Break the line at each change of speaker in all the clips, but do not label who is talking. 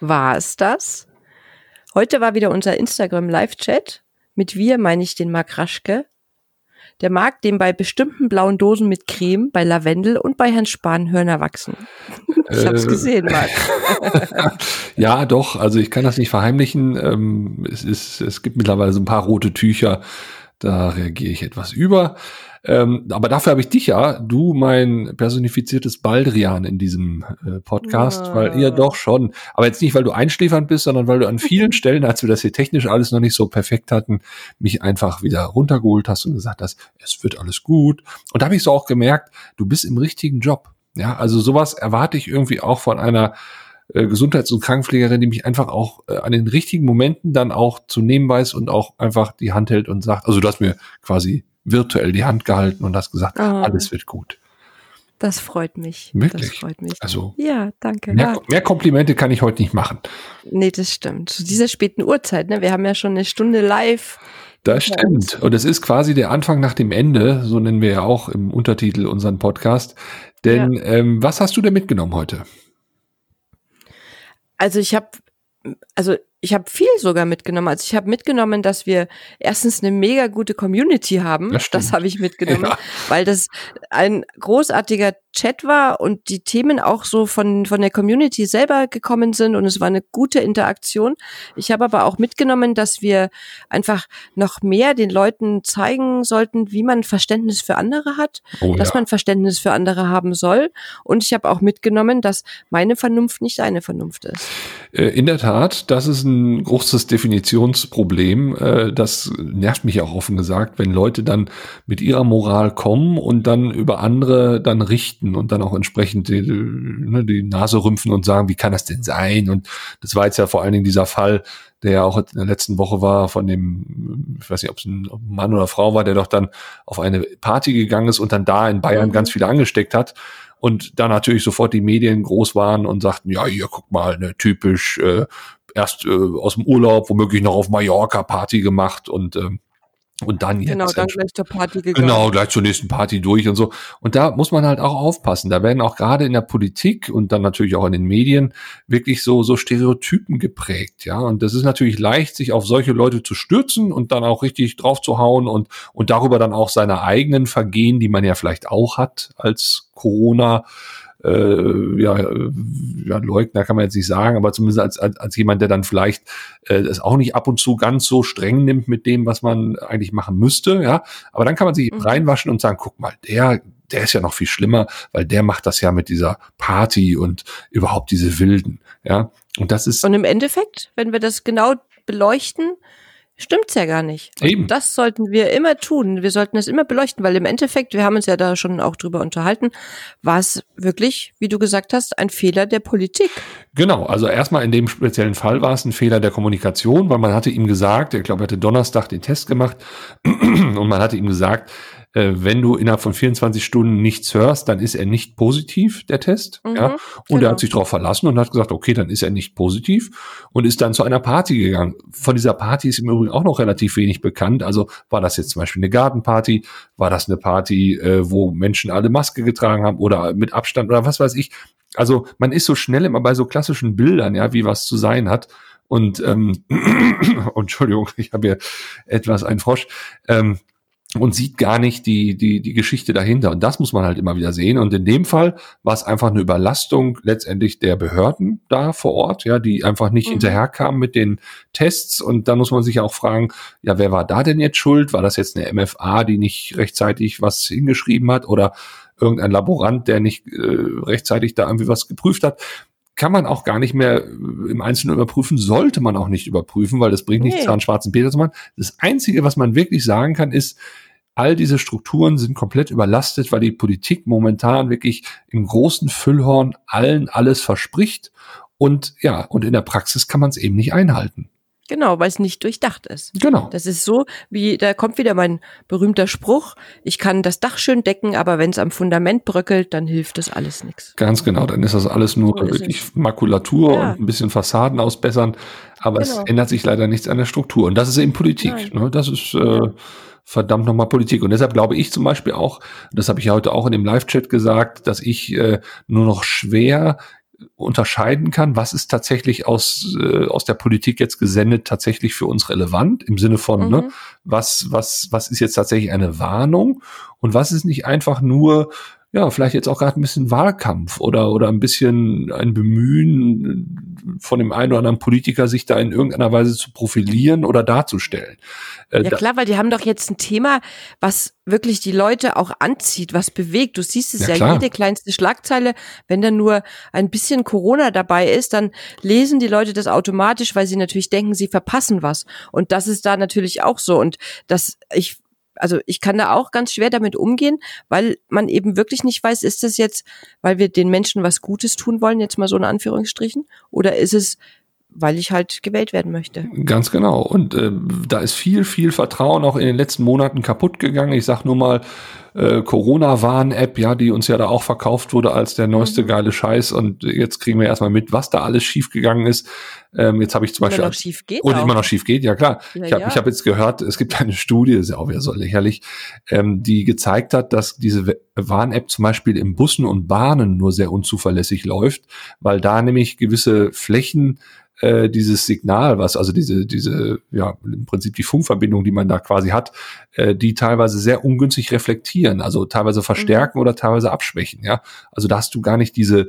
war es das. Heute war wieder unser Instagram Live-Chat. Mit wir meine ich den Marc Raschke. Der Marc, dem bei bestimmten blauen Dosen mit Creme, bei Lavendel und bei Herrn Spahn Hörner wachsen. Ich hab's
Äh.
gesehen, Marc.
ja, doch, also ich kann das nicht verheimlichen. Ähm, es, ist, es gibt mittlerweile so ein paar rote Tücher, da reagiere ich etwas über. Ähm, aber dafür habe ich dich ja, du mein personifiziertes Baldrian in diesem äh, Podcast,
Ja.
weil ihr doch schon, aber jetzt nicht, weil du einschläfernd bist, sondern weil du an vielen Stellen, als wir das hier technisch alles noch nicht so perfekt hatten, mich einfach wieder runtergeholt hast und gesagt hast, es wird alles gut. Und da habe ich so auch gemerkt, du bist im richtigen Job. Ja, also sowas erwarte ich irgendwie auch von einer äh, Gesundheits- und Krankenpflegerin, die mich einfach auch äh, an den richtigen Momenten dann auch zu nehmen weiß und auch einfach die Hand hält und sagt, also du hast mir quasi virtuell die Hand gehalten und hast gesagt,
Ah.
alles wird gut.
Das freut mich.
Wirklich?
Das freut mich.
Also
Ja, danke.
mehr,
Ja.
mehr Komplimente kann ich heute nicht machen.
Nee, das stimmt. Zu dieser späten Uhrzeit, ne? Wir haben ja schon eine Stunde live.
Das
Ja.
stimmt. Und es ist quasi der Anfang nach dem Ende, so nennen wir ja auch im Untertitel unseren Podcast. Denn ähm, was hast du denn mitgenommen heute?
Also ich habe, also ich habe viel sogar mitgenommen. Also ich habe mitgenommen, dass wir erstens eine mega gute Community haben.
Das.
Das habe ich mitgenommen,
Ja.
weil das ein großartiger Chat war und die Themen auch so von von der Community selber gekommen sind und es war eine gute Interaktion. Ich habe aber auch mitgenommen, dass wir einfach noch mehr den Leuten zeigen sollten, wie man Verständnis für andere hat,
Oh
dass man Verständnis für andere haben soll. Und ich habe auch mitgenommen, dass meine Vernunft nicht deine Vernunft ist.
Äh, In der Tat, das ist ein großes Definitionsproblem. Äh, Das nervt mich auch offen gesagt, wenn Leute dann mit ihrer Moral kommen und dann über andere dann richten und dann auch entsprechend die, ne, die Nase rümpfen und sagen, wie kann das denn sein? Und das war jetzt ja vor allen Dingen dieser Fall, der ja auch in der letzten Woche war von dem, ich weiß nicht, ob es ein Mann oder Frau war, der doch dann auf eine Party gegangen ist und dann da in Bayern ganz viele angesteckt hat. Und dann natürlich sofort die Medien groß waren und sagten, ja, hier, guck mal, ne, typisch, äh, erst äh, aus dem Urlaub, womöglich noch auf Mallorca Party gemacht und, ähm, und dann jetzt.
Genau, dann gleich zur Party gegangen.
Genau, gleich zur nächsten Party durch und so. Und da muss man halt auch aufpassen. Da werden auch gerade in der Politik und dann natürlich auch in den Medien wirklich so, so Stereotypen geprägt, ja. Und das ist natürlich leicht, sich auf solche Leute zu stürzen und dann auch richtig drauf zu hauen und, und darüber dann auch seine eigenen Vergehen, die man ja vielleicht auch hat als Corona, äh, ja, äh, ja, Leugner kann man jetzt nicht sagen, aber zumindest als, als, als jemand, der dann vielleicht äh, das auch nicht ab und zu ganz so streng nimmt mit dem, was man eigentlich machen müsste, ja. Aber dann kann man sich
Mhm.
reinwaschen und sagen, guck mal, der, der ist ja noch viel schlimmer, weil der macht das ja mit dieser Party und überhaupt diese Wilden, ja. Und das ist
Und im Endeffekt, wenn wir das genau beleuchten, stimmt's ja gar nicht.
eben.
Das sollten wir immer tun. Wir sollten es immer beleuchten, weil im Endeffekt, wir haben uns ja da schon auch drüber unterhalten, war es wirklich, wie du gesagt hast, ein Fehler der Politik.
Genau, also erstmal in dem speziellen Fall war es ein Fehler der Kommunikation, weil man hatte ihm gesagt, ich glaube, er hatte Donnerstag den Test gemacht und man hatte ihm gesagt, äh, wenn du innerhalb von 24 Stunden nichts hörst, dann ist er nicht positiv, der Test.
Mhm,
ja? Und er
genau.
hat sich darauf verlassen und hat gesagt, okay, dann ist er nicht positiv und ist dann zu einer Party gegangen. Von dieser Party ist im Übrigen auch noch relativ wenig bekannt. Also war das jetzt zum Beispiel eine Gartenparty, war das eine Party, äh, wo Menschen alle Maske getragen haben oder mit Abstand oder was weiß ich. Also man ist so schnell immer bei so klassischen Bildern, ja, wie was zu sein hat. Und ähm, Entschuldigung, ich habe hier etwas ein Frosch. Ähm, und sieht gar nicht die, die, die Geschichte dahinter. Und das muss man halt immer wieder sehen. Und in dem Fall war es einfach eine Überlastung letztendlich der Behörden da vor Ort, ja, die einfach nicht
Mhm.
hinterherkamen mit den Tests. Und da muss man sich auch fragen, ja, wer war da denn jetzt schuld? War das jetzt eine MFA, die nicht rechtzeitig was hingeschrieben hat oder irgendein Laborant, der nicht äh, rechtzeitig da irgendwie was geprüft hat? Kann man auch gar nicht mehr äh, im Einzelnen überprüfen, sollte man auch nicht überprüfen, weil das bringt nichts,
Nee.
da einen schwarzen Peter zu machen. Das Einzige, was man wirklich sagen kann, ist, all diese Strukturen sind komplett überlastet, weil die Politik momentan wirklich im großen Füllhorn allen alles verspricht. Und ja, und in der Praxis kann man es eben nicht einhalten.
Genau, weil es nicht durchdacht ist.
Genau.
Das ist so, wie, da kommt wieder mein berühmter Spruch, ich kann das Dach schön decken, aber wenn es am Fundament bröckelt, dann hilft das alles nichts.
Ganz genau, dann ist das alles nur
So
wirklich Makulatur
Ja.
und ein bisschen Fassaden ausbessern, aber
Genau.
es ändert sich leider nichts an der Struktur. Und das ist eben Politik.
Nein.
Ne? Das ist äh, verdammt nochmal Politik. Und deshalb glaube ich zum Beispiel auch, das habe ich ja heute auch in dem Live-Chat gesagt, dass ich äh, nur noch schwer unterscheiden kann, was ist tatsächlich aus, äh, aus der Politik jetzt gesendet tatsächlich für uns relevant, im Sinne von, ne, mhm. ne, was, was, was ist jetzt tatsächlich eine Warnung und was ist nicht einfach nur ja, vielleicht jetzt auch gerade ein bisschen Wahlkampf oder, oder ein bisschen ein Bemühen von dem einen oder anderen Politiker, sich da in irgendeiner Weise zu profilieren oder darzustellen.
Äh, ja klar, weil die haben doch jetzt ein Thema, was wirklich die Leute auch anzieht, was bewegt. Du siehst es ja, ja jede kleinste Schlagzeile, wenn da nur ein bisschen Corona dabei ist, dann lesen die Leute das automatisch, weil sie natürlich denken, sie verpassen was. Und das ist da natürlich auch so. Und das, ich also ich kann da auch ganz schwer damit umgehen, weil man eben wirklich nicht weiß, ist das jetzt, weil wir den Menschen was Gutes tun wollen, jetzt mal so in Anführungsstrichen, oder ist es, weil ich halt gewählt werden möchte.
Ganz genau. Und äh, da ist viel, viel Vertrauen auch in den letzten Monaten kaputt gegangen. Ich sag nur mal, äh, Corona-Warn-App, ja, die uns ja da auch verkauft wurde als der neueste mhm. geile Scheiß. Und jetzt kriegen wir erstmal mit, was da alles schiefgegangen ist. Ähm, jetzt habe ich zum
immer
Beispiel.
Noch schief geht
und auch. immer noch schief geht, ja klar. Ja, ich habe ja. hab jetzt gehört, es gibt eine Studie, ist ja auch wieder so lächerlich, ähm, die gezeigt hat, dass diese Warn-App zum Beispiel in Bussen und Bahnen nur sehr unzuverlässig läuft, weil da nämlich gewisse Flächen äh, dieses Signal, was also diese, diese, ja, im Prinzip die Funkverbindung, die man da quasi hat, äh, die teilweise sehr ungünstig reflektieren, also teilweise verstärken mhm. oder teilweise abschwächen, ja. Also da hast du gar nicht diese,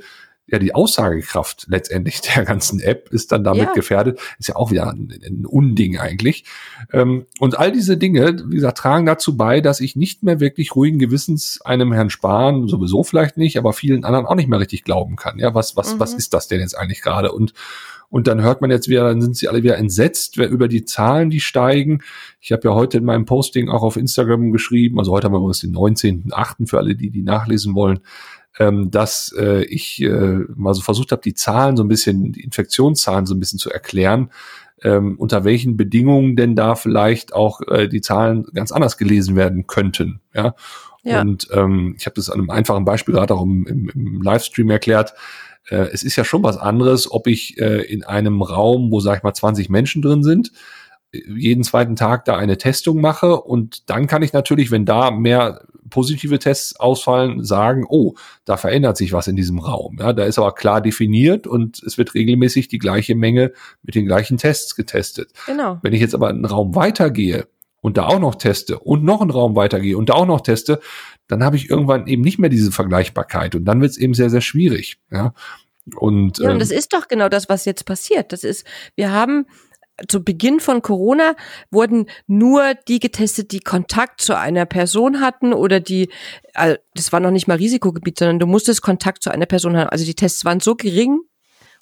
ja, die Aussagekraft letztendlich der ganzen App ist dann damit ja. gefährdet. Ist ja auch wieder ein, ein Unding eigentlich. Ähm, und all diese Dinge, wie gesagt, tragen dazu bei, dass ich nicht mehr wirklich ruhigen Gewissens einem Herrn Spahn, sowieso vielleicht nicht, aber vielen anderen auch nicht mehr richtig glauben kann. Ja, was, was, mhm. was ist das denn jetzt eigentlich gerade? Und und dann hört man jetzt wieder, dann sind sie alle wieder entsetzt über die Zahlen, die steigen. Ich habe ja heute in meinem Posting auch auf Instagram geschrieben, also heute haben wir übrigens den 19.8. für alle, die die nachlesen wollen, ähm, dass äh, ich äh, mal so versucht habe, die Zahlen so ein bisschen, die Infektionszahlen so ein bisschen zu erklären, ähm, unter welchen Bedingungen denn da vielleicht auch äh, die Zahlen ganz anders gelesen werden könnten. Ja. ja. Und ähm, ich habe das an einem einfachen Beispiel gerade auch im, im, im Livestream erklärt äh, es ist ja schon was anderes, ob ich äh, in einem Raum, wo, sag ich mal, 20 Menschen drin sind, jeden zweiten Tag da eine Testung mache und dann kann ich natürlich, wenn da mehr positive Tests ausfallen, sagen, oh, da verändert sich was in diesem Raum. Ja, da ist aber klar definiert und es wird regelmäßig die gleiche Menge mit den gleichen Tests getestet. Genau. Wenn ich jetzt aber einen Raum weitergehe und da auch noch teste und noch einen Raum weitergehe und da auch noch teste, dann habe ich irgendwann eben nicht mehr diese Vergleichbarkeit und dann wird es eben sehr, sehr schwierig. Ja. Und,
ja, und ähm, das ist doch genau das, was jetzt passiert. Das ist, wir haben zu Beginn von Corona wurden nur die getestet, die Kontakt zu einer Person hatten oder die, also das war noch nicht mal Risikogebiet, sondern du musstest Kontakt zu einer Person haben. Also die Tests waren so gering,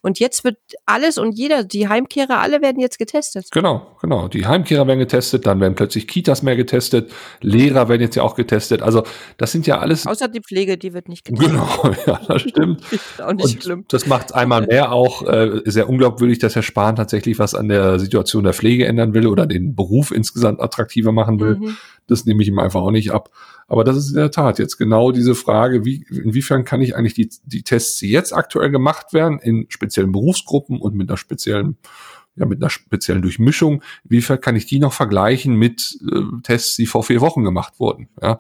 und jetzt wird alles und jeder, die Heimkehrer, alle werden jetzt getestet.
Genau, genau. Die Heimkehrer werden getestet, dann werden plötzlich Kitas mehr getestet, Lehrer werden jetzt ja auch getestet. Also das sind ja alles.
Außer die Pflege, die wird nicht getestet.
Genau, ja, das stimmt. ist auch nicht und schlimm. Das macht einmal mehr auch äh, sehr unglaubwürdig, dass Herr Spahn tatsächlich was an der Situation der Pflege ändern will oder den Beruf insgesamt attraktiver machen will. Mhm. Das nehme ich ihm einfach auch nicht ab. Aber das ist in der Tat jetzt genau diese Frage, wie, inwiefern kann ich eigentlich die, die Tests, die jetzt aktuell gemacht werden, in speziellen Berufsgruppen und mit einer speziellen ja, mit einer speziellen Durchmischung, inwiefern kann ich die noch vergleichen mit äh, Tests, die vor vier Wochen gemacht wurden? Ja.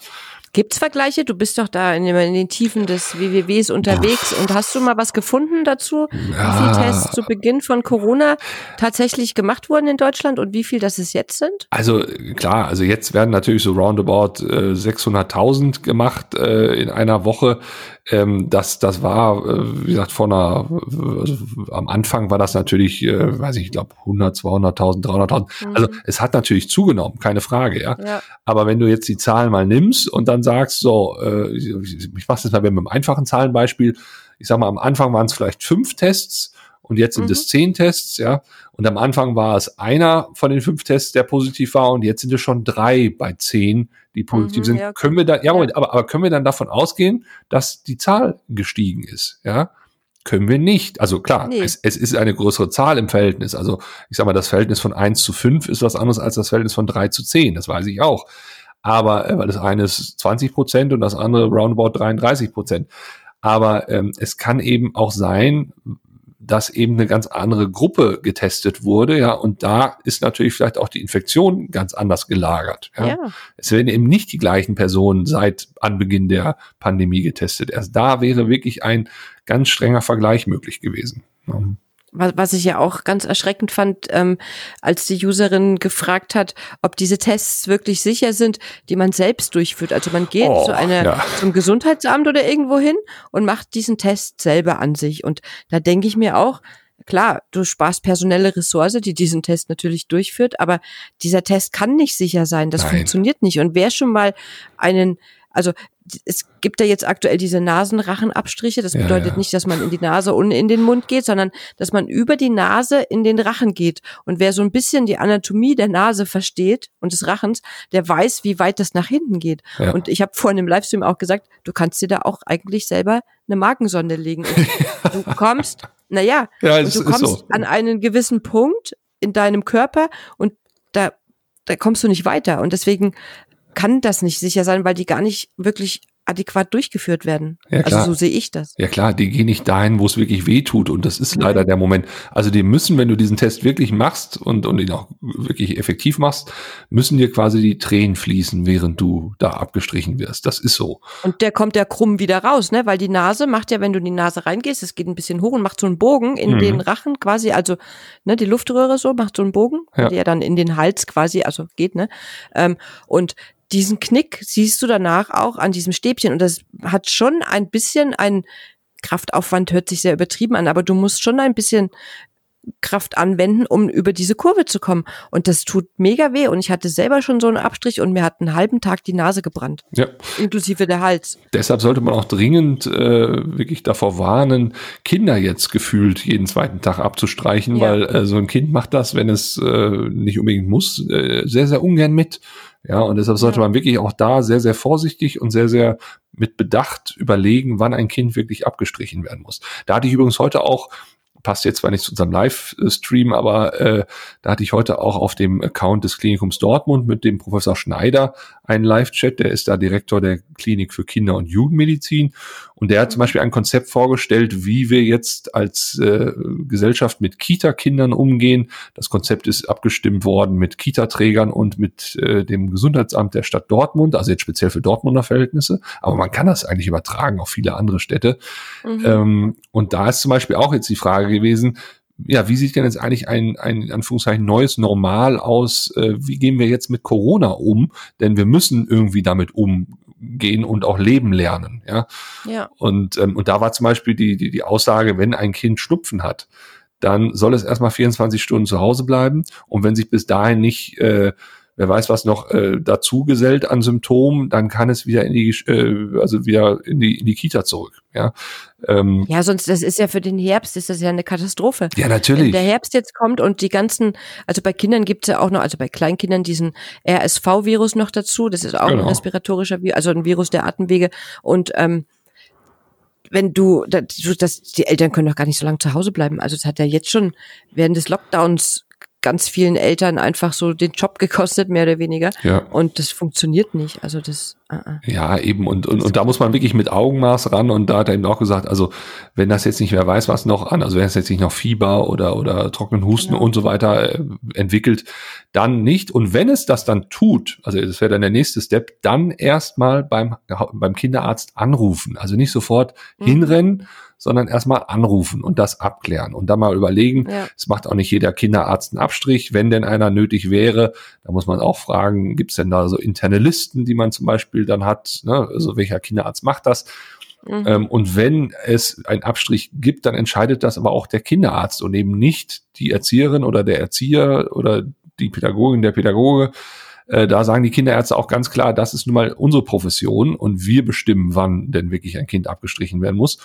Gibt's Vergleiche? Du bist doch da in, in den Tiefen des WWWs unterwegs und hast du mal was gefunden dazu, ja. wie viele Tests zu Beginn von Corona tatsächlich gemacht wurden in Deutschland und wie viel das es jetzt sind?
Also klar, also jetzt werden natürlich so roundabout äh, 600.000 gemacht äh, in einer Woche. Ähm, das, das war, äh, wie gesagt, von einer, also am Anfang war das natürlich, äh, weiß ich, ich glaube 100, 200.000, 300.000. Mhm. Also es hat natürlich zugenommen, keine Frage, ja? ja. Aber wenn du jetzt die Zahlen mal nimmst und dann sagst, so, äh, ich, ich mache das mal mit einem einfachen Zahlenbeispiel. Ich sag mal, am Anfang waren es vielleicht fünf Tests und jetzt sind mhm. es zehn Tests, ja. Und am Anfang war es einer von den fünf Tests, der positiv war, und jetzt sind es schon drei bei zehn, die positiv mhm, sind. Ja, können wir da, ja, ja. Aber, aber können wir dann davon ausgehen, dass die Zahl gestiegen ist, ja? Können wir nicht. Also klar, nee. es, es ist eine größere Zahl im Verhältnis. Also ich sag mal, das Verhältnis von eins zu fünf ist was anderes als das Verhältnis von drei zu zehn. Das weiß ich auch. Aber äh, weil das eine ist 20 Prozent und das andere roundabout 33 Prozent. Aber ähm, es kann eben auch sein, dass eben eine ganz andere Gruppe getestet wurde, ja, und da ist natürlich vielleicht auch die Infektion ganz anders gelagert. Ja. ja. Es werden eben nicht die gleichen Personen seit Anbeginn der Pandemie getestet. Erst da wäre wirklich ein ganz strenger Vergleich möglich gewesen. Ja
was ich ja auch ganz erschreckend fand, ähm, als die Userin gefragt hat, ob diese Tests wirklich sicher sind, die man selbst durchführt. Also man geht oh, zu einer, ja. zum Gesundheitsamt oder irgendwo hin und macht diesen Test selber an sich. Und da denke ich mir auch, klar, du sparst personelle Ressource, die diesen Test natürlich durchführt, aber dieser Test kann nicht sicher sein. Das Nein. funktioniert nicht. Und wer schon mal einen also es gibt ja jetzt aktuell diese Nasenrachenabstriche. Das bedeutet ja, ja. nicht, dass man in die Nase und in den Mund geht, sondern dass man über die Nase in den Rachen geht. Und wer so ein bisschen die Anatomie der Nase versteht und des Rachens, der weiß, wie weit das nach hinten geht. Ja. Und ich habe vorhin im Livestream auch gesagt, du kannst dir da auch eigentlich selber eine Magensonde legen. Und du kommst, naja, ja, du kommst so. an einen gewissen Punkt in deinem Körper und da da kommst du nicht weiter. Und deswegen kann das nicht sicher sein, weil die gar nicht wirklich adäquat durchgeführt werden. Ja, also klar. So sehe ich das.
Ja klar, die gehen nicht dahin, wo es wirklich weh tut und das ist Nein. leider der Moment. Also die müssen, wenn du diesen Test wirklich machst und, und ihn auch wirklich effektiv machst, müssen dir quasi die Tränen fließen, während du da abgestrichen wirst. Das ist so.
Und der kommt ja krumm wieder raus, ne? Weil die Nase macht ja, wenn du in die Nase reingehst, es geht ein bisschen hoch und macht so einen Bogen in mhm. den Rachen quasi, also ne, die Luftröhre so, macht so einen Bogen, ja. der dann in den Hals quasi, also geht, ne? Ähm, und diesen Knick siehst du danach auch an diesem Stäbchen und das hat schon ein bisschen ein Kraftaufwand hört sich sehr übertrieben an, aber du musst schon ein bisschen Kraft anwenden, um über diese Kurve zu kommen. Und das tut mega weh. Und ich hatte selber schon so einen Abstrich und mir hat einen halben Tag die Nase gebrannt. Ja. Inklusive der Hals.
Deshalb sollte man auch dringend äh, wirklich davor warnen, Kinder jetzt gefühlt jeden zweiten Tag abzustreichen, ja. weil äh, so ein Kind macht das, wenn es äh, nicht unbedingt muss, äh, sehr, sehr ungern mit. Ja, und deshalb sollte man wirklich auch da sehr, sehr vorsichtig und sehr, sehr mit Bedacht überlegen, wann ein Kind wirklich abgestrichen werden muss. Da hatte ich übrigens heute auch passt jetzt zwar nicht zu unserem Livestream, aber äh, da hatte ich heute auch auf dem Account des Klinikums Dortmund mit dem Professor Schneider einen Live-Chat. Der ist da Direktor der Klinik für Kinder- und Jugendmedizin. Und der hat zum Beispiel ein Konzept vorgestellt, wie wir jetzt als äh, Gesellschaft mit Kita-Kindern umgehen. Das Konzept ist abgestimmt worden mit Kita-Trägern und mit äh, dem Gesundheitsamt der Stadt Dortmund, also jetzt speziell für Dortmunder Verhältnisse. Aber man kann das eigentlich übertragen auf viele andere Städte. Mhm. Ähm, und da ist zum Beispiel auch jetzt die Frage gewesen, ja, wie sieht denn jetzt eigentlich ein, ein in Anführungszeichen neues Normal aus? Äh, wie gehen wir jetzt mit Corona um? Denn wir müssen irgendwie damit umgehen und auch leben lernen. Ja. ja. Und, ähm, und da war zum Beispiel die, die, die Aussage, wenn ein Kind Schnupfen hat, dann soll es erstmal 24 Stunden zu Hause bleiben. Und wenn sich bis dahin nicht äh, wer weiß was noch äh, dazu gesellt an Symptomen, dann kann es wieder in die, äh, also wieder in die, in die Kita zurück. Ja,
ähm, ja, sonst das ist ja für den Herbst ist das ja eine Katastrophe.
Ja, natürlich. Wenn
der Herbst jetzt kommt und die ganzen, also bei Kindern gibt's ja auch noch, also bei Kleinkindern diesen RSV-Virus noch dazu. Das ist auch genau. ein respiratorischer Virus, also ein Virus der Atemwege und ähm, wenn du, das, die Eltern können doch gar nicht so lange zu Hause bleiben. Also es hat ja jetzt schon während des Lockdowns ganz vielen Eltern einfach so den Job gekostet, mehr oder weniger. Ja. Und das funktioniert nicht. Also das. Uh
-uh. Ja, eben. Und, und, und da muss man wirklich mit Augenmaß ran. Und da hat er eben auch gesagt, also wenn das jetzt nicht, wer weiß was noch an, also wenn es jetzt nicht noch Fieber oder, oder trockenen Husten genau. und so weiter äh, entwickelt, dann nicht. Und wenn es das dann tut, also das wäre dann der nächste Step, dann erstmal beim, beim Kinderarzt anrufen. Also nicht sofort mhm. hinrennen sondern erstmal anrufen und das abklären und dann mal überlegen. Ja. Es macht auch nicht jeder Kinderarzt einen Abstrich. Wenn denn einer nötig wäre, da muss man auch fragen, gibt es denn da so interne Listen, die man zum Beispiel dann hat? Ne? Also welcher Kinderarzt macht das? Mhm. Ähm, und wenn es einen Abstrich gibt, dann entscheidet das aber auch der Kinderarzt und eben nicht die Erzieherin oder der Erzieher oder die Pädagogin, der Pädagoge. Äh, da sagen die Kinderärzte auch ganz klar, das ist nun mal unsere Profession und wir bestimmen, wann denn wirklich ein Kind abgestrichen werden muss.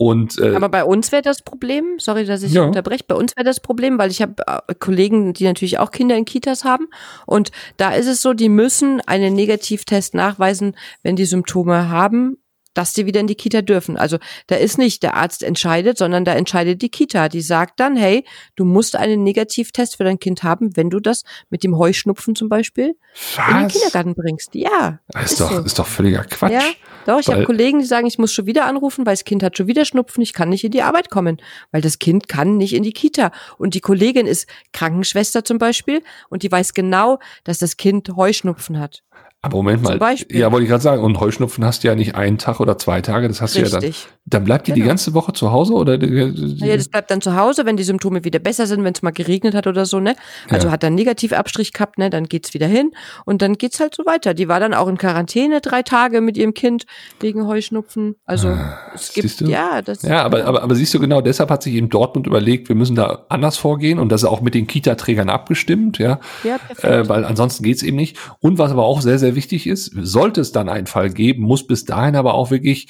Und,
äh, Aber bei uns wäre das Problem, sorry, dass ich ja. unterbreche, bei uns wäre das Problem, weil ich habe äh, Kollegen, die natürlich auch Kinder in Kitas haben. Und da ist es so, die müssen einen Negativtest nachweisen, wenn die Symptome haben dass sie wieder in die Kita dürfen. Also da ist nicht der Arzt entscheidet, sondern da entscheidet die Kita. Die sagt dann, hey, du musst einen Negativtest für dein Kind haben, wenn du das mit dem Heuschnupfen zum Beispiel Was? in den Kindergarten bringst. Ja.
Das ist, ist doch, so. ist doch völliger Quatsch.
Ja, doch, ich habe Kollegen, die sagen, ich muss schon wieder anrufen, weil das Kind hat schon wieder Schnupfen, ich kann nicht in die Arbeit kommen, weil das Kind kann nicht in die Kita. Und die Kollegin ist Krankenschwester zum Beispiel und die weiß genau, dass das Kind Heuschnupfen hat.
Aber Moment mal. Zum Beispiel. Ja, wollte ich gerade sagen. Und Heuschnupfen hast du ja nicht einen Tag oder zwei Tage. Das hast Richtig. du ja dann. Dann bleibt die genau. die ganze Woche zu Hause oder?
Ja, das bleibt dann zu Hause, wenn die Symptome wieder besser sind, wenn es mal geregnet hat oder so, ne? Also ja. hat dann Negativabstrich gehabt, ne? Dann geht's wieder hin und dann geht's halt so weiter. Die war dann auch in Quarantäne drei Tage mit ihrem Kind wegen Heuschnupfen. Also ah, es gibt ja das.
Ja, aber, aber aber siehst du genau, deshalb hat sich eben Dortmund überlegt, wir müssen da anders vorgehen und das ist auch mit den Kita-Trägern abgestimmt, ja. Ja, perfekt. Äh, weil ansonsten geht's eben nicht. Und was aber auch sehr sehr wichtig ist sollte es dann einen Fall geben, muss bis dahin aber auch wirklich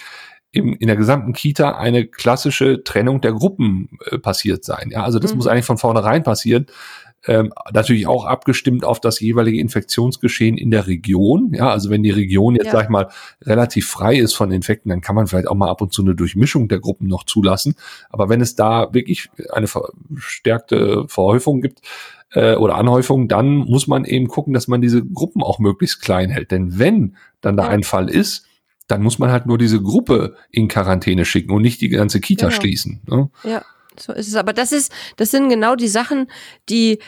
im, in der gesamten Kita eine klassische Trennung der Gruppen äh, passiert sein. Ja, also das mhm. muss eigentlich von vornherein passieren. Ähm, natürlich auch abgestimmt auf das jeweilige Infektionsgeschehen in der Region. Ja, also wenn die Region jetzt, ja. sag ich mal, relativ frei ist von Infekten, dann kann man vielleicht auch mal ab und zu eine Durchmischung der Gruppen noch zulassen. Aber wenn es da wirklich eine verstärkte Verhäufung gibt, äh, oder Anhäufung, dann muss man eben gucken, dass man diese Gruppen auch möglichst klein hält. Denn wenn dann da ja. ein Fall ist, dann muss man halt nur diese Gruppe in Quarantäne schicken und nicht die ganze Kita genau. schließen. Ne?
Ja, so ist es. Aber das ist, das sind genau die Sachen, die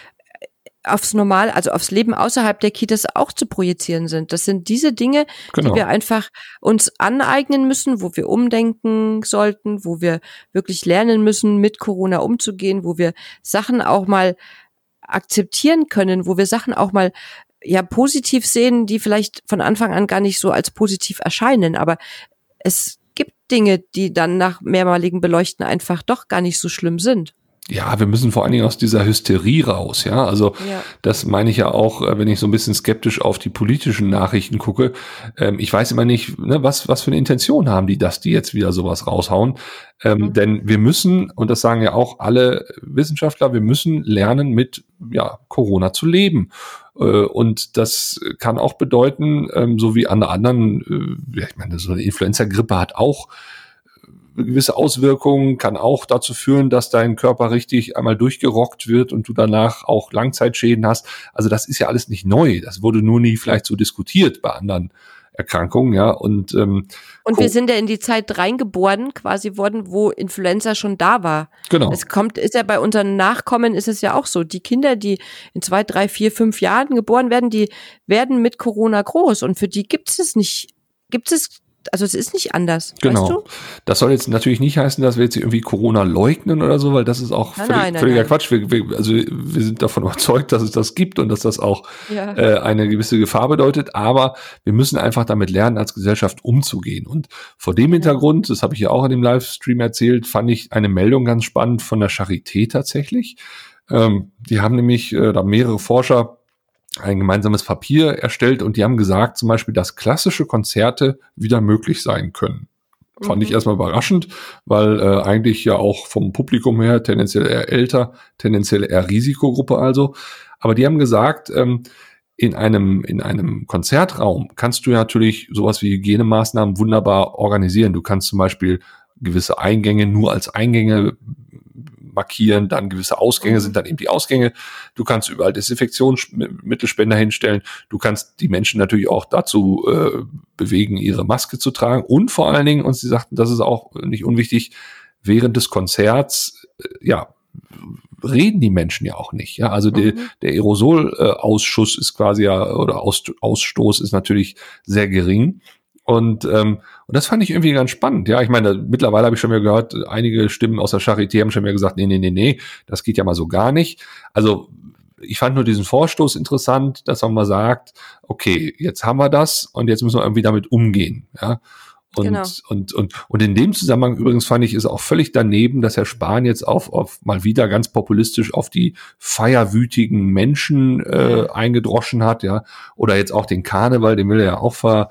aufs Normal, also aufs Leben außerhalb der Kitas auch zu projizieren sind. Das sind diese Dinge, genau. die wir einfach uns aneignen müssen, wo wir umdenken sollten, wo wir wirklich lernen müssen, mit Corona umzugehen, wo wir Sachen auch mal akzeptieren können, wo wir Sachen auch mal ja positiv sehen, die vielleicht von Anfang an gar nicht so als positiv erscheinen, aber es gibt Dinge, die dann nach mehrmaligen Beleuchten einfach doch gar nicht so schlimm sind
ja, wir müssen vor allen Dingen aus dieser Hysterie raus, ja. Also ja. das meine ich ja auch, äh, wenn ich so ein bisschen skeptisch auf die politischen Nachrichten gucke. Ähm, ich weiß immer nicht, ne, was, was für eine Intention haben die, dass die jetzt wieder sowas raushauen. Ähm, mhm. Denn wir müssen, und das sagen ja auch alle Wissenschaftler, wir müssen lernen, mit ja, Corona zu leben. Äh, und das kann auch bedeuten, ähm, so wie an anderen, äh, ich meine, so eine Influenza-Grippe hat auch gewisse Auswirkungen, kann auch dazu führen, dass dein Körper richtig einmal durchgerockt wird und du danach auch Langzeitschäden hast. Also das ist ja alles nicht neu. Das wurde nur nie vielleicht so diskutiert bei anderen Erkrankungen, ja. Und, ähm,
und wir sind ja in die Zeit reingeboren, quasi worden, wo Influenza schon da war. Genau. Es kommt, ist ja bei unseren Nachkommen ist es ja auch so. Die Kinder, die in zwei, drei, vier, fünf Jahren geboren werden, die werden mit Corona groß und für die gibt es nicht, gibt es also es ist nicht anders.
Genau.
Weißt du?
Das soll jetzt natürlich nicht heißen, dass wir jetzt irgendwie Corona leugnen oder so, weil das ist auch nein, völlig, nein, nein, völliger Quatsch. Wir, wir, also wir sind davon überzeugt, dass es das gibt und dass das auch ja. äh, eine gewisse Gefahr bedeutet. Aber wir müssen einfach damit lernen, als Gesellschaft umzugehen. Und vor dem Hintergrund, das habe ich ja auch in dem Livestream erzählt, fand ich eine Meldung ganz spannend von der Charité tatsächlich. Ähm, die haben nämlich äh, da mehrere Forscher ein gemeinsames Papier erstellt und die haben gesagt, zum Beispiel, dass klassische Konzerte wieder möglich sein können. Fand ich mhm. erstmal überraschend, weil äh, eigentlich ja auch vom Publikum her tendenziell eher älter, tendenziell eher Risikogruppe also. Aber die haben gesagt, ähm, in einem, in einem Konzertraum kannst du ja natürlich sowas wie Hygienemaßnahmen wunderbar organisieren. Du kannst zum Beispiel gewisse Eingänge nur als Eingänge markieren, dann gewisse Ausgänge mhm. sind dann eben die Ausgänge. Du kannst überall Desinfektionsmittelspender hinstellen. Du kannst die Menschen natürlich auch dazu äh, bewegen, ihre Maske zu tragen. Und vor allen Dingen, und sie sagten, das ist auch nicht unwichtig, während des Konzerts, äh, ja, reden die Menschen ja auch nicht. Ja, also mhm. die, der Aerosolausschuss ist quasi ja oder Aus, Ausstoß ist natürlich sehr gering. Und, ähm, und das fand ich irgendwie ganz spannend. Ja, ich meine, mittlerweile habe ich schon mal gehört, einige Stimmen aus der Charité haben schon mal gesagt, nee, nee, nee, nee, das geht ja mal so gar nicht. Also ich fand nur diesen Vorstoß interessant, dass man mal sagt, okay, jetzt haben wir das und jetzt müssen wir irgendwie damit umgehen. Ja. Und, genau. und, und, und in dem Zusammenhang übrigens fand ich es auch völlig daneben, dass Herr Spahn jetzt auf, auf mal wieder ganz populistisch auf die feierwütigen Menschen äh, eingedroschen hat, ja. Oder jetzt auch den Karneval, den will er ja auch ver,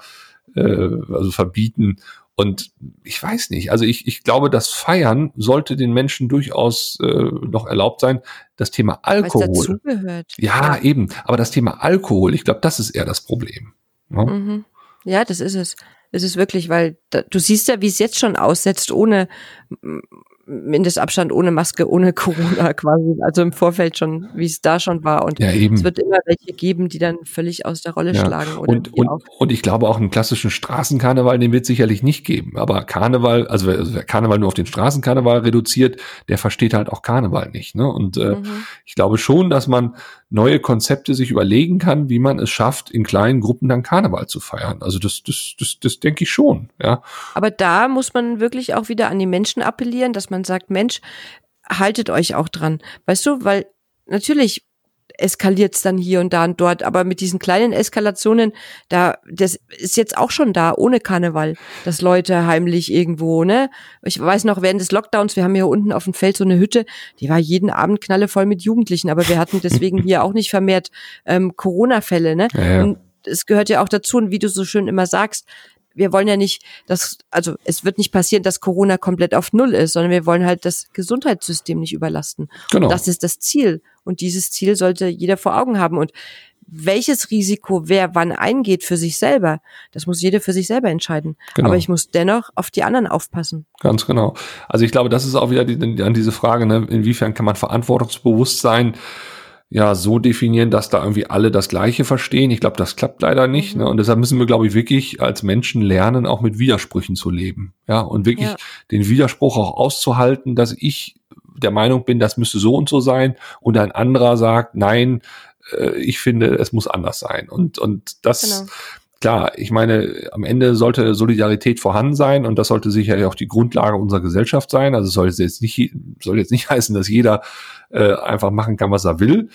äh, also verbieten. Und ich weiß nicht, also ich, ich glaube, das Feiern sollte den Menschen durchaus äh, noch erlaubt sein. Das Thema Alkohol. Ja, eben. Aber das Thema Alkohol, ich glaube, das ist eher das Problem.
Ja, mhm. ja das ist es. Es ist wirklich, weil da, du siehst ja, wie es jetzt schon aussetzt, ohne Mindestabstand ohne Maske, ohne Corona quasi, also im Vorfeld schon, wie es da schon war. Und
ja, eben.
es wird immer welche geben, die dann völlig aus der Rolle
Ja.
schlagen.
Und, und, und ich glaube auch einen klassischen Straßenkarneval, den wird es sicherlich nicht geben. Aber Karneval, also wer, also wer Karneval nur auf den Straßenkarneval reduziert, der versteht halt auch Karneval nicht. Ne? Und äh,
Mhm.
ich glaube schon, dass man neue Konzepte sich überlegen kann, wie man es schafft, in kleinen Gruppen dann Karneval zu feiern. Also das, das, das, das denke ich schon. Ja,
Aber da muss man wirklich auch wieder an die Menschen appellieren, dass man sagt, Mensch, haltet euch auch dran. Weißt du, weil natürlich eskaliert es dann hier und da und dort, aber mit diesen kleinen Eskalationen, da, das ist jetzt auch schon da, ohne Karneval, dass Leute heimlich irgendwo, ne? Ich weiß noch, während des Lockdowns, wir haben hier unten auf dem Feld so eine Hütte, die war jeden Abend knallevoll mit Jugendlichen, aber wir hatten deswegen hier auch nicht vermehrt ähm, Corona-Fälle, ne?
Ja, ja.
Und es gehört ja auch dazu, und wie du so schön immer sagst, wir wollen ja nicht, dass, also es wird nicht passieren, dass Corona komplett auf Null ist, sondern wir wollen halt das Gesundheitssystem nicht überlasten.
genau.
Das ist das Ziel. Und dieses Ziel sollte jeder vor Augen haben. Und welches Risiko wer wann eingeht für sich selber, das muss jeder für sich selber entscheiden.
Genau.
Aber ich muss dennoch auf die anderen aufpassen.
Ganz genau. Also ich glaube, das ist auch wieder die, an diese Frage, ne, inwiefern kann man Verantwortungsbewusstsein ja so definieren, dass da irgendwie alle das Gleiche verstehen. Ich glaube, das klappt leider nicht.
Mhm.
Ne? Und deshalb müssen wir, glaube ich, wirklich als Menschen lernen, auch mit Widersprüchen zu leben. Ja, und wirklich
Ja.
den Widerspruch auch auszuhalten, dass ich der Meinung bin, das müsste so und so sein, und ein anderer sagt, nein, äh, ich finde, es muss anders sein. Und, und das,
Genau.
Klar, ich meine, am Ende sollte Solidarität vorhanden sein und das sollte sicherlich auch die Grundlage unserer Gesellschaft sein. Also es soll jetzt nicht, soll jetzt nicht heißen, dass jeder äh, einfach machen kann, was er will.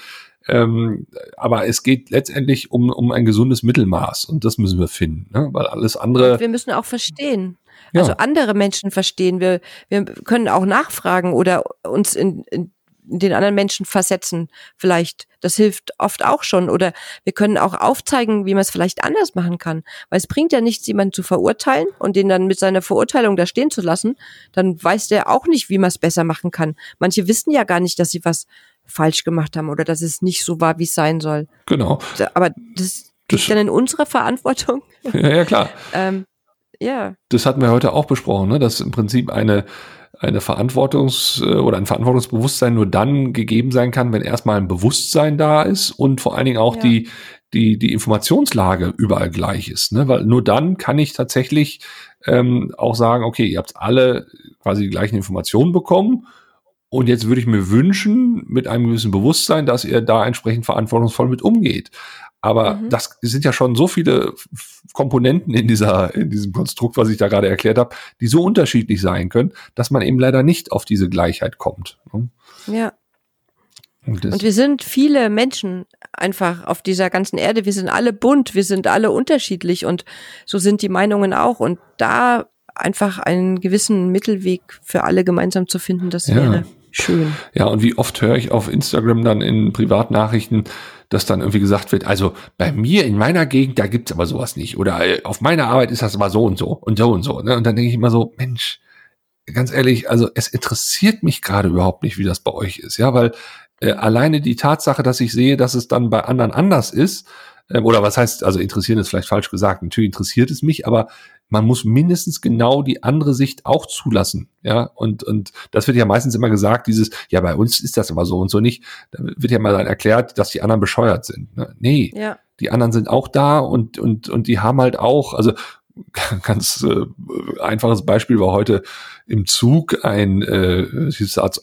Ähm, aber es geht letztendlich um, um ein gesundes Mittelmaß und das müssen wir finden, ne? weil alles andere.
Wir müssen auch verstehen.
Ja.
Also andere Menschen verstehen. Wir, wir können auch nachfragen oder uns in, in den anderen Menschen versetzen. Vielleicht. Das hilft oft auch schon. Oder wir können auch aufzeigen, wie man es vielleicht anders machen kann. Weil es bringt ja nichts, jemanden zu verurteilen und den dann mit seiner Verurteilung da stehen zu lassen. Dann weiß der auch nicht, wie man es besser machen kann. Manche wissen ja gar nicht, dass sie was falsch gemacht haben oder dass es nicht so war, wie es sein soll.
Genau.
Aber das
Das-
liegt dann in unserer Verantwortung.
Ja, ja, klar.
Ähm, ja.
das hatten wir heute auch besprochen, ne? dass im Prinzip eine, eine Verantwortungs- äh, oder ein Verantwortungsbewusstsein nur dann gegeben sein kann, wenn erstmal ein Bewusstsein da ist und vor allen Dingen auch
Ja.
die, die, die Informationslage überall gleich ist. Ne? Weil nur dann kann ich tatsächlich ähm, auch sagen, okay, ihr habt alle quasi die gleichen Informationen bekommen. Und jetzt würde ich mir wünschen, mit einem gewissen Bewusstsein, dass ihr da entsprechend verantwortungsvoll mit umgeht. Aber
Mhm.
das sind ja schon so viele Komponenten in dieser, in diesem Konstrukt, was ich da gerade erklärt habe, die so unterschiedlich sein können, dass man eben leider nicht auf diese Gleichheit kommt. ne?
Ja.
Und
Und wir sind viele Menschen einfach auf dieser ganzen Erde. Wir sind alle bunt, wir sind alle unterschiedlich und so sind die Meinungen auch. Und da einfach einen gewissen Mittelweg für alle gemeinsam zu finden, das
Ja.
wäre schön.
ja, und wie oft höre ich auf Instagram dann in Privatnachrichten, dass dann irgendwie gesagt wird, also bei mir in meiner Gegend, da gibt's aber sowas nicht. Oder äh, auf meiner Arbeit ist das aber so und so und so und so. Ne? Und dann denke ich immer so, Mensch, ganz ehrlich, also es interessiert mich gerade überhaupt nicht, wie das bei euch ist, ja, weil äh, alleine die Tatsache, dass ich sehe, dass es dann bei anderen anders ist, ähm, oder was heißt, also interessieren ist vielleicht falsch gesagt, natürlich interessiert es mich, aber man muss mindestens genau die andere Sicht auch zulassen, ja, und, und das wird ja meistens immer gesagt, dieses, ja, bei uns ist das immer so und so nicht, da wird ja mal dann erklärt, dass die anderen bescheuert sind, ne? nee,
Ja.
die anderen sind auch da und, und, und die haben halt auch, also ganz äh, einfaches Beispiel war heute im Zug ein, äh,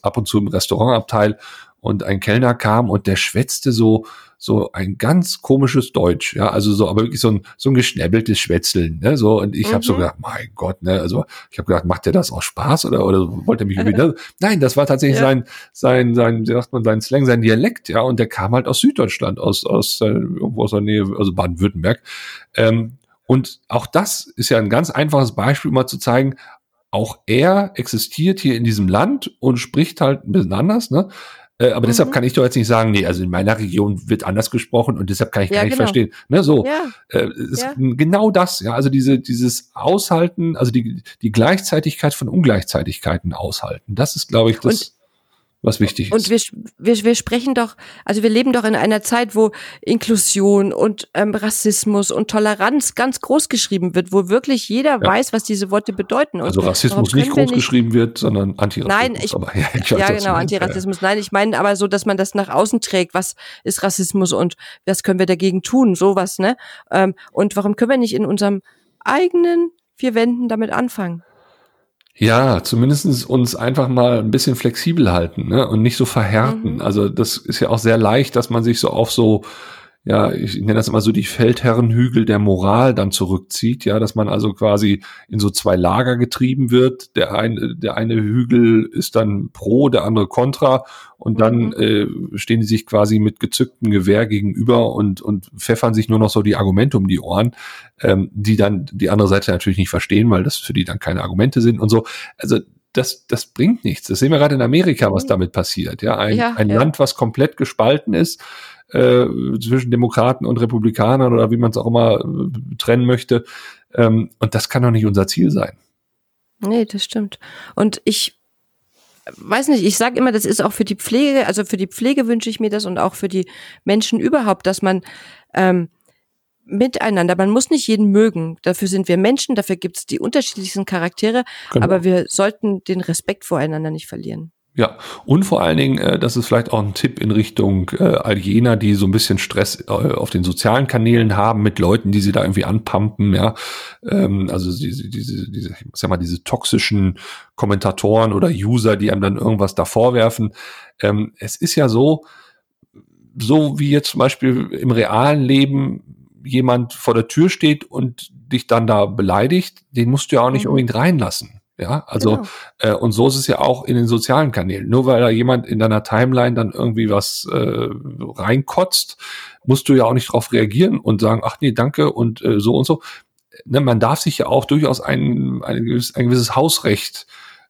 ab und zu im Restaurantabteil und ein Kellner kam und der schwätzte so so ein ganz komisches Deutsch, ja, also so, aber wirklich so ein so ein geschnäbbeltes Schwätzeln, ne, so und ich habe so
Mhm.
gedacht, mein Gott, ne, also ich habe gedacht, macht der das aus Spaß oder oder wollte er mich irgendwie, ne? nein, das war tatsächlich
Ja.
sein sein sein, wie sagt man, sein Slang, sein Dialekt, ja, und der kam halt aus Süddeutschland, aus aus äh, irgendwo aus der Nähe, also Baden-Württemberg, ähm, und auch das ist ja ein ganz einfaches Beispiel, um mal zu zeigen, auch er existiert hier in diesem Land und spricht halt ein bisschen anders, ne? Äh, aber
Mhm.
deshalb kann ich doch jetzt nicht sagen, nee, also in meiner Region wird anders gesprochen und deshalb kann ich
Ja,
gar nicht
genau.
verstehen. Ne, so.
Ja.
Äh, ist
Ja.
genau das, ja, also diese, dieses Aushalten, also die, die Gleichzeitigkeit von Ungleichzeitigkeiten aushalten. Das ist, glaube ich, das. Was wichtig
und
ist.
Und wir, wir, wir sprechen doch, also wir leben doch in einer Zeit, wo Inklusion und ähm, Rassismus und Toleranz ganz groß geschrieben wird, wo wirklich jeder ja. weiß, was diese Worte bedeuten. Und
also Rassismus nicht groß geschrieben wird, sondern Antirassismus.
Nein, ich, aber, ja, ich ja genau, Antirassismus. Nein, ich meine aber so, dass man das nach außen trägt. Was ist Rassismus und was können wir dagegen tun? Sowas, ne? Ähm, und warum können wir nicht in unserem eigenen vier Wänden damit anfangen?
Ja, zumindestens uns einfach mal ein bisschen flexibel halten ne? und nicht so verhärten. Mhm. Also das ist ja auch sehr leicht, dass man sich so auf so ja, ich nenne das immer so die Feldherrenhügel der Moral dann zurückzieht, ja, dass man also quasi in so zwei Lager getrieben wird. Der eine, der eine Hügel ist dann pro, der andere contra und dann mhm. äh, stehen die sich quasi mit gezücktem Gewehr gegenüber und, und pfeffern sich nur noch so die Argumente um die Ohren, ähm, die dann die andere Seite natürlich nicht verstehen, weil das für die dann keine Argumente sind und so. Also das, das bringt nichts. Das sehen wir gerade in Amerika, was mhm. damit passiert. Ja, ein, ja, ein ja. Land, was komplett gespalten ist, äh, zwischen Demokraten und Republikanern oder wie man es auch immer äh, trennen möchte. Ähm, und das kann doch nicht unser Ziel sein.
Nee, das stimmt. Und ich weiß nicht, ich sage immer, das ist auch für die Pflege, also für die Pflege wünsche ich mir das und auch für die Menschen überhaupt, dass man ähm, miteinander, man muss nicht jeden mögen, dafür sind wir Menschen, dafür gibt es die unterschiedlichsten Charaktere, genau. aber wir sollten den Respekt voreinander nicht verlieren.
Ja, und vor allen Dingen, äh, das ist vielleicht auch ein Tipp in Richtung äh, all jener, die so ein bisschen Stress äh, auf den sozialen Kanälen haben mit Leuten, die sie da irgendwie anpumpen, ja. Ähm, also diese, diese, diese, ich sag mal, diese toxischen Kommentatoren oder User, die einem dann irgendwas da vorwerfen. Ähm, es ist ja so, so wie jetzt zum Beispiel im realen Leben jemand vor der Tür steht und dich dann da beleidigt, den musst du ja auch nicht mhm. unbedingt reinlassen. Ja, also genau. äh, und so ist es ja auch in den sozialen Kanälen. Nur weil da jemand in deiner Timeline dann irgendwie was äh, reinkotzt, musst du ja auch nicht darauf reagieren und sagen, ach nee, danke und äh, so und so. Ne, man darf sich ja auch durchaus ein, ein, gewisses, ein gewisses Hausrecht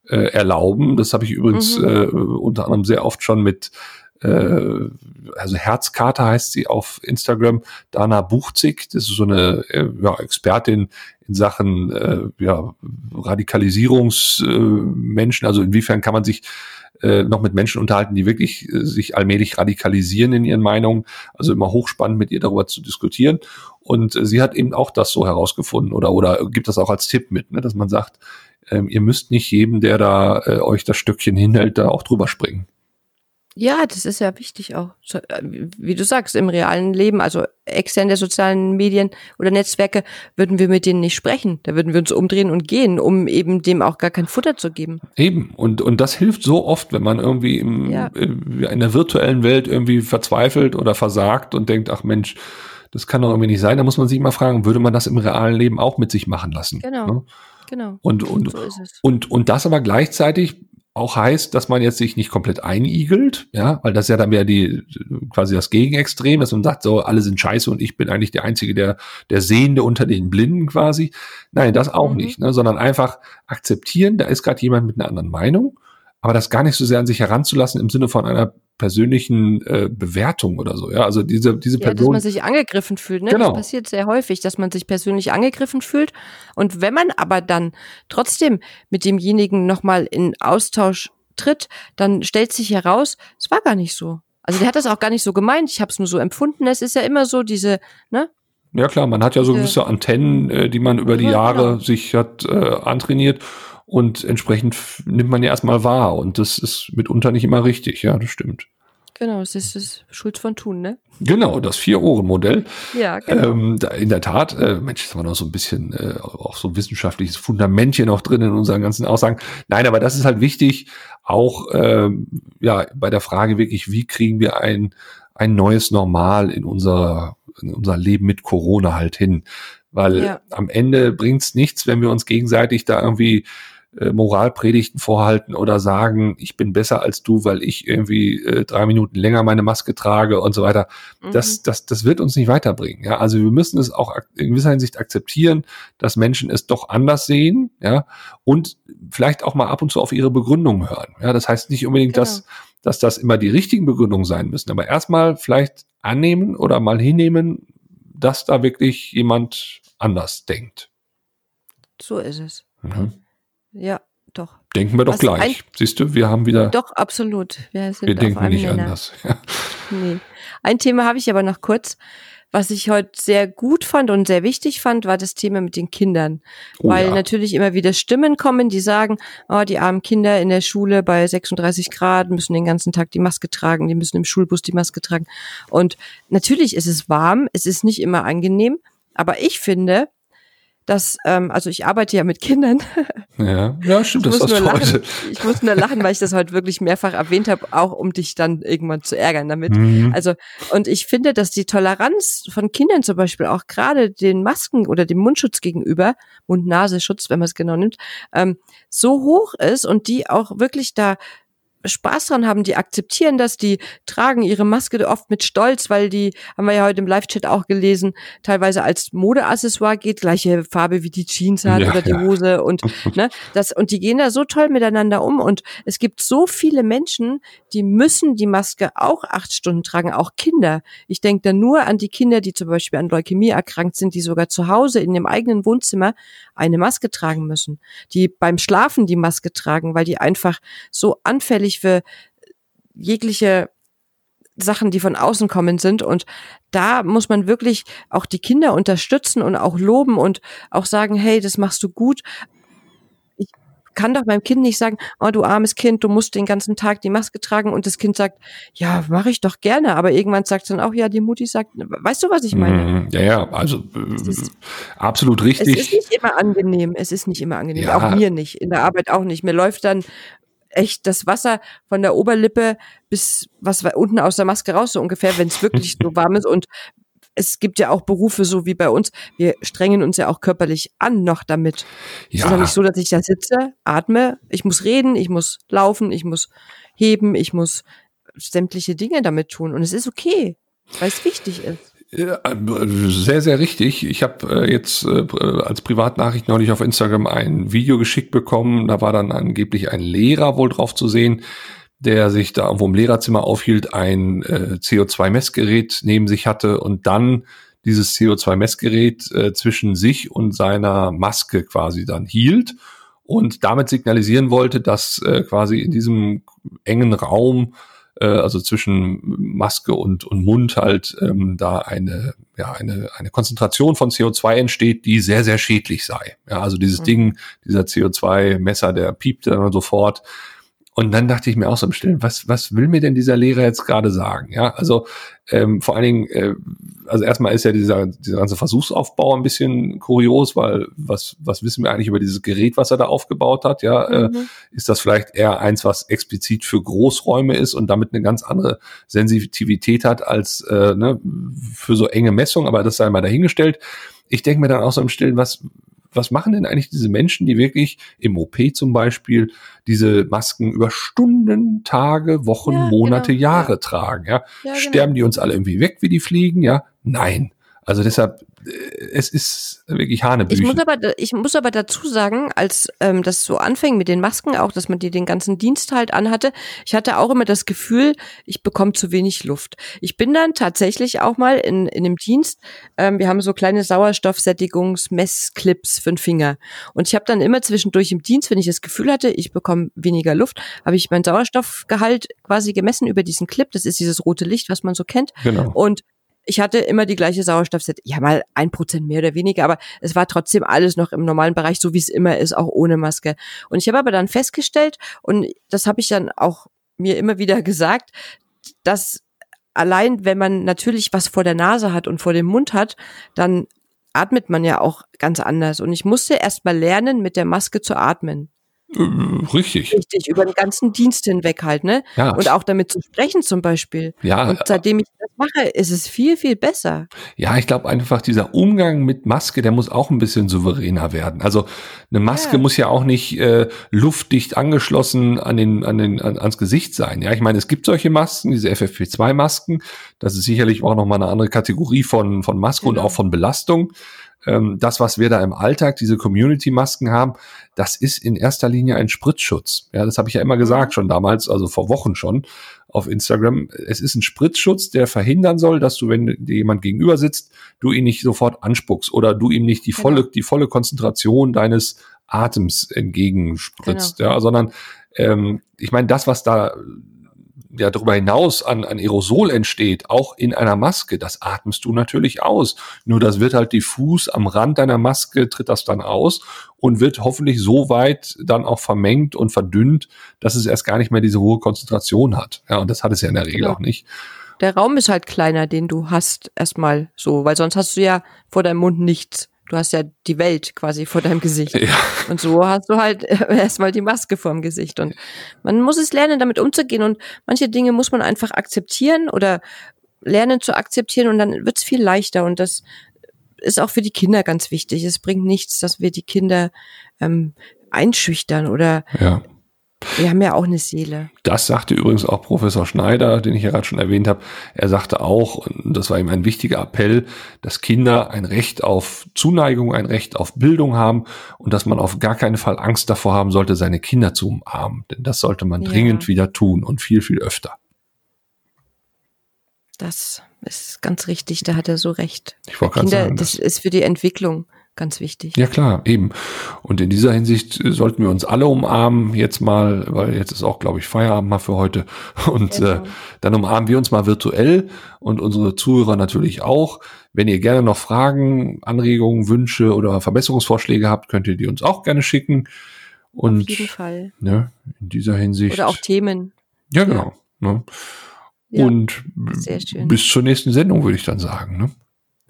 äh, erlauben. Das habe ich übrigens mhm. äh, unter anderem sehr oft schon mit äh, also Herzkarte heißt sie auf Instagram, Dana Buchzig, das ist so eine äh, ja, Expertin in Sachen äh, ja, Radikalisierungsmenschen, äh, also inwiefern kann man sich äh, noch mit Menschen unterhalten, die wirklich äh, sich allmählich radikalisieren in ihren Meinungen. Also immer hochspannend mit ihr darüber zu diskutieren. Und äh, sie hat eben auch das so herausgefunden oder, oder gibt das auch als Tipp mit, ne, dass man sagt, ähm, ihr müsst nicht jedem, der da äh, euch das Stückchen hinhält, da auch drüber springen.
Ja, das ist ja wichtig auch. Äh, wie du sagst, im realen Leben, also extern der sozialen Medien oder Netzwerke, würden wir mit denen nicht sprechen. Da würden wir uns umdrehen und gehen, um eben dem auch gar kein Futter zu geben.
Eben. Und, und das hilft so oft, wenn man irgendwie im, ja. in der virtuellen Welt irgendwie verzweifelt oder versagt und denkt, ach Mensch, das kann doch irgendwie nicht sein. Da muss man sich mal fragen, würde man das im realen Leben auch mit sich machen lassen?
Genau.
Ne?
Genau.
Und, und, so und, und das aber gleichzeitig auch heißt, dass man jetzt sich nicht komplett einigelt, ja, weil das ja dann wäre die quasi das Gegenextrem, dass man sagt, so alle sind scheiße und ich bin eigentlich der einzige, der der Sehende unter den Blinden quasi. Nein, das auch mhm. nicht, ne, sondern einfach akzeptieren, da ist gerade jemand mit einer anderen Meinung, aber das gar nicht so sehr an sich heranzulassen im Sinne von einer persönlichen äh, Bewertung oder so. Ja, also diese diese ja, Person,
dass man sich angegriffen fühlt. Ne? Genau. Das passiert sehr häufig, dass man sich persönlich angegriffen fühlt. Und wenn man aber dann trotzdem mit demjenigen nochmal in Austausch tritt, dann stellt sich heraus, es war gar nicht so. Also der hat das auch gar nicht so gemeint. Ich habe es nur so empfunden. Es ist ja immer so diese, ne?
Ja klar, man hat ja so gewisse Antennen, äh, die man über die Jahre genau. sich hat äh, antrainiert und entsprechend nimmt man ja erstmal wahr und das ist mitunter nicht immer richtig, ja, das stimmt.
Genau, es ist das Schulz von Thun, ne?
Genau, das Vier-Ohren-Modell.
Ja, genau.
Ähm, da, in der Tat, äh, Mensch, haben wir noch so ein bisschen äh, auch so ein wissenschaftliches Fundamentchen noch drin in unseren ganzen Aussagen. Nein, aber das ist halt wichtig, auch ähm, ja bei der Frage wirklich, wie kriegen wir ein, ein neues Normal in unser, in unser Leben mit Corona halt hin. Weil ja. am Ende bringt's nichts, wenn wir uns gegenseitig da irgendwie äh, Moralpredigten vorhalten oder sagen, ich bin besser als du, weil ich irgendwie äh, drei Minuten länger meine Maske trage und so weiter. Mhm. Das, das, das wird uns nicht weiterbringen. Ja, also wir müssen es auch in gewisser Hinsicht akzeptieren, dass Menschen es doch anders sehen, ja, und vielleicht auch mal ab und zu auf ihre Begründung hören. Ja, das heißt nicht unbedingt, genau. dass, dass das immer die richtigen Begründungen sein müssen, aber erstmal vielleicht annehmen oder mal hinnehmen, dass da wirklich jemand anders denkt.
So ist es.
Mhm.
Ja, doch.
Denken wir doch Was gleich. Ein, Siehst du, wir haben wieder.
Doch, absolut.
Wir, wir denken nicht Nenner. anders.
nee. Ein Thema habe ich aber noch kurz. Was ich heute sehr gut fand und sehr wichtig fand, war das Thema mit den Kindern. Oh, Weil ja. natürlich immer wieder Stimmen kommen, die sagen, oh, die armen Kinder in der Schule bei 36 Grad müssen den ganzen Tag die Maske tragen, die müssen im Schulbus die Maske tragen. Und natürlich ist es warm, es ist nicht immer angenehm, aber ich finde, dass, ähm, also ich arbeite ja mit Kindern.
Ja, ja stimmt, das hast du heute.
Ich muss nur lachen, weil ich das heute wirklich mehrfach erwähnt habe, auch um dich dann irgendwann zu ärgern damit. Mhm. Also, und ich finde, dass die Toleranz von Kindern zum Beispiel auch gerade den Masken oder dem Mundschutz gegenüber, Mund-Nasenschutz, wenn man es genau nimmt, ähm, so hoch ist und die auch wirklich da Spaß dran haben, die akzeptieren das, die tragen ihre Maske oft mit Stolz, weil die, haben wir ja heute im Live-Chat auch gelesen, teilweise als Modeaccessoire geht, gleiche Farbe wie die Jeans hat ja, oder die ja. Hose und ne, das und die gehen da so toll miteinander um und es gibt so viele Menschen, die müssen die Maske auch acht Stunden tragen, auch Kinder. Ich denke da nur an die Kinder, die zum Beispiel an Leukämie erkrankt sind, die sogar zu Hause in dem eigenen Wohnzimmer eine Maske tragen müssen, die beim Schlafen die Maske tragen, weil die einfach so anfällig für jegliche Sachen, die von außen kommen sind. Und da muss man wirklich auch die Kinder unterstützen und auch loben und auch sagen, hey, das machst du gut kann doch meinem Kind nicht sagen, oh du armes Kind, du musst den ganzen Tag die Maske tragen und das Kind sagt, ja, mache ich doch gerne, aber irgendwann sagt es dann auch, ja, die Mutti sagt, weißt du, was ich meine?
Mhm. Ja, ja, also ist, äh, absolut richtig.
Es ist nicht immer angenehm, es ist nicht immer angenehm, ja. auch mir nicht, in der Arbeit auch nicht. Mir läuft dann echt das Wasser von der Oberlippe bis was unten aus der Maske raus, so ungefähr, wenn es wirklich so warm ist. Und es gibt ja auch Berufe so wie bei uns. Wir strengen uns ja auch körperlich an noch damit. Ja. Es ist ja nicht so, dass ich da sitze, atme. Ich muss reden, ich muss laufen, ich muss heben, ich muss sämtliche Dinge damit tun. Und es ist okay, weil es wichtig ist.
Ja, sehr, sehr richtig. Ich habe äh, jetzt äh, als Privatnachricht neulich auf Instagram ein Video geschickt bekommen. Da war dann angeblich ein Lehrer wohl drauf zu sehen, der sich da irgendwo im Lehrerzimmer aufhielt, ein äh, CO2-Messgerät neben sich hatte und dann dieses CO2-Messgerät äh, zwischen sich und seiner Maske quasi dann hielt und damit signalisieren wollte, dass äh, quasi in diesem engen Raum, äh, also zwischen Maske und, und Mund halt, ähm, da eine, ja, eine, eine Konzentration von CO2 entsteht, die sehr, sehr schädlich sei. Ja, also dieses mhm. Ding, dieser CO2-Messer, der piepte dann sofort. Und dann dachte ich mir auch so im Stillen, was, was will mir denn dieser Lehrer jetzt gerade sagen? Ja, also ähm, vor allen Dingen, äh, also erstmal ist ja dieser, dieser ganze Versuchsaufbau ein bisschen kurios, weil was, was wissen wir eigentlich über dieses Gerät, was er da aufgebaut hat? Ja, äh, mhm. äh, ist das vielleicht eher eins, was explizit für Großräume ist und damit eine ganz andere Sensitivität hat als äh, ne, für so enge Messungen, aber das sei mal dahingestellt. Ich denke mir dann auch so im Stillen, was, was machen denn eigentlich diese Menschen, die wirklich im OP zum Beispiel diese Masken über Stunden, Tage, Wochen, ja, Monate, genau. Jahre ja. tragen? Ja? ja Sterben genau. die uns alle irgendwie weg, wie die fliegen? Ja, nein. Also deshalb, äh, es ist wirklich Hanebüchen.
Ich muss aber, ich muss aber dazu sagen, als ähm, das so anfing mit den Masken auch, dass man die den ganzen Dienst halt anhatte, ich hatte auch immer das Gefühl, ich bekomme zu wenig Luft. Ich bin dann tatsächlich auch mal in, in dem Dienst, ähm, wir haben so kleine Sauerstoffsättigungsmessclips für den Finger. Und ich habe dann immer zwischendurch im Dienst, wenn ich das Gefühl hatte, ich bekomme weniger Luft, habe ich meinen Sauerstoffgehalt quasi gemessen über diesen Clip. Das ist dieses rote Licht, was man so kennt.
Genau.
Und ich hatte immer die gleiche Sauerstoffsättigung. Ja, mal ein Prozent mehr oder weniger, aber es war trotzdem alles noch im normalen Bereich, so wie es immer ist, auch ohne Maske. Und ich habe aber dann festgestellt, und das habe ich dann auch mir immer wieder gesagt, dass allein, wenn man natürlich was vor der Nase hat und vor dem Mund hat, dann atmet man ja auch ganz anders. Und ich musste erst mal lernen, mit der Maske zu atmen.
Äh, richtig.
Richtig, über den ganzen Dienst hinweg halt, ne? Ja. Und auch damit zu sprechen zum Beispiel.
Ja.
Und seitdem ich das mache, ist es viel, viel besser.
Ja, ich glaube einfach, dieser Umgang mit Maske, der muss auch ein bisschen souveräner werden. Also eine Maske ja. muss ja auch nicht äh, luftdicht angeschlossen an den, an den, an, ans Gesicht sein. Ja, ich meine, es gibt solche Masken, diese FFP2-Masken. Das ist sicherlich auch nochmal eine andere Kategorie von, von Maske genau. und auch von Belastung ähm, das, was wir da im Alltag, diese Community-Masken haben, das ist in erster Linie ein Spritzschutz. Ja, das habe ich ja immer gesagt, mhm. schon damals, also vor Wochen schon auf Instagram. Es ist ein Spritzschutz, der verhindern soll, dass du, wenn dir jemand gegenüber sitzt, du ihn nicht sofort anspuckst oder du ihm nicht die volle, die volle Konzentration deines Atems entgegenspritzt, genau. ja, sondern ähm, ich meine, das, was da ja darüber hinaus an, an Aerosol entsteht, auch in einer Maske, das atmest du natürlich aus. Nur das wird halt diffus am Rand deiner Maske, tritt das dann aus und wird hoffentlich so weit dann auch vermengt und verdünnt, dass es erst gar nicht mehr diese hohe Konzentration hat. Ja, und das hat es ja in der Regel genau. auch nicht.
Der Raum ist halt kleiner, den du hast, erstmal so, weil sonst hast du ja vor deinem Mund nichts du hast ja die Welt quasi vor deinem Gesicht. Ja. Und so hast du halt erstmal die Maske vorm Gesicht. Und man muss es lernen, damit umzugehen. Und manche Dinge muss man einfach akzeptieren oder lernen zu akzeptieren und dann wird es viel leichter. Und das ist auch für die Kinder ganz wichtig. Es bringt nichts, dass wir die Kinder ähm, einschüchtern oder ja. Wir haben ja auch eine Seele.
Das sagte übrigens auch Professor Schneider, den ich ja gerade schon erwähnt habe. Er sagte auch, und das war ihm ein wichtiger Appell, dass Kinder ein Recht auf Zuneigung, ein Recht auf Bildung haben und dass man auf gar keinen Fall Angst davor haben sollte, seine Kinder zu umarmen. Denn das sollte man ja. dringend wieder tun und viel, viel öfter.
Das ist ganz richtig, da hat er so recht.
Ich wollte Kinder, sagen,
das ist für die Entwicklung ganz wichtig.
Ja klar, eben. Und in dieser Hinsicht sollten wir uns alle umarmen jetzt mal, weil jetzt ist auch, glaube ich, Feierabend mal für heute. Und ja, äh, dann umarmen wir uns mal virtuell und unsere Zuhörer natürlich auch. Wenn ihr gerne noch Fragen, Anregungen, Wünsche oder Verbesserungsvorschläge habt, könnt ihr die uns auch gerne schicken. Und
Auf jeden Fall.
Ne, in dieser Hinsicht.
Oder auch Themen.
Ja, genau. Ne? Ja, und bis zur nächsten Sendung, würde ich dann sagen. Ne?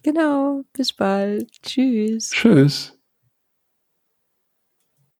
Genau, bis bald. Tschüss.
Tschüss.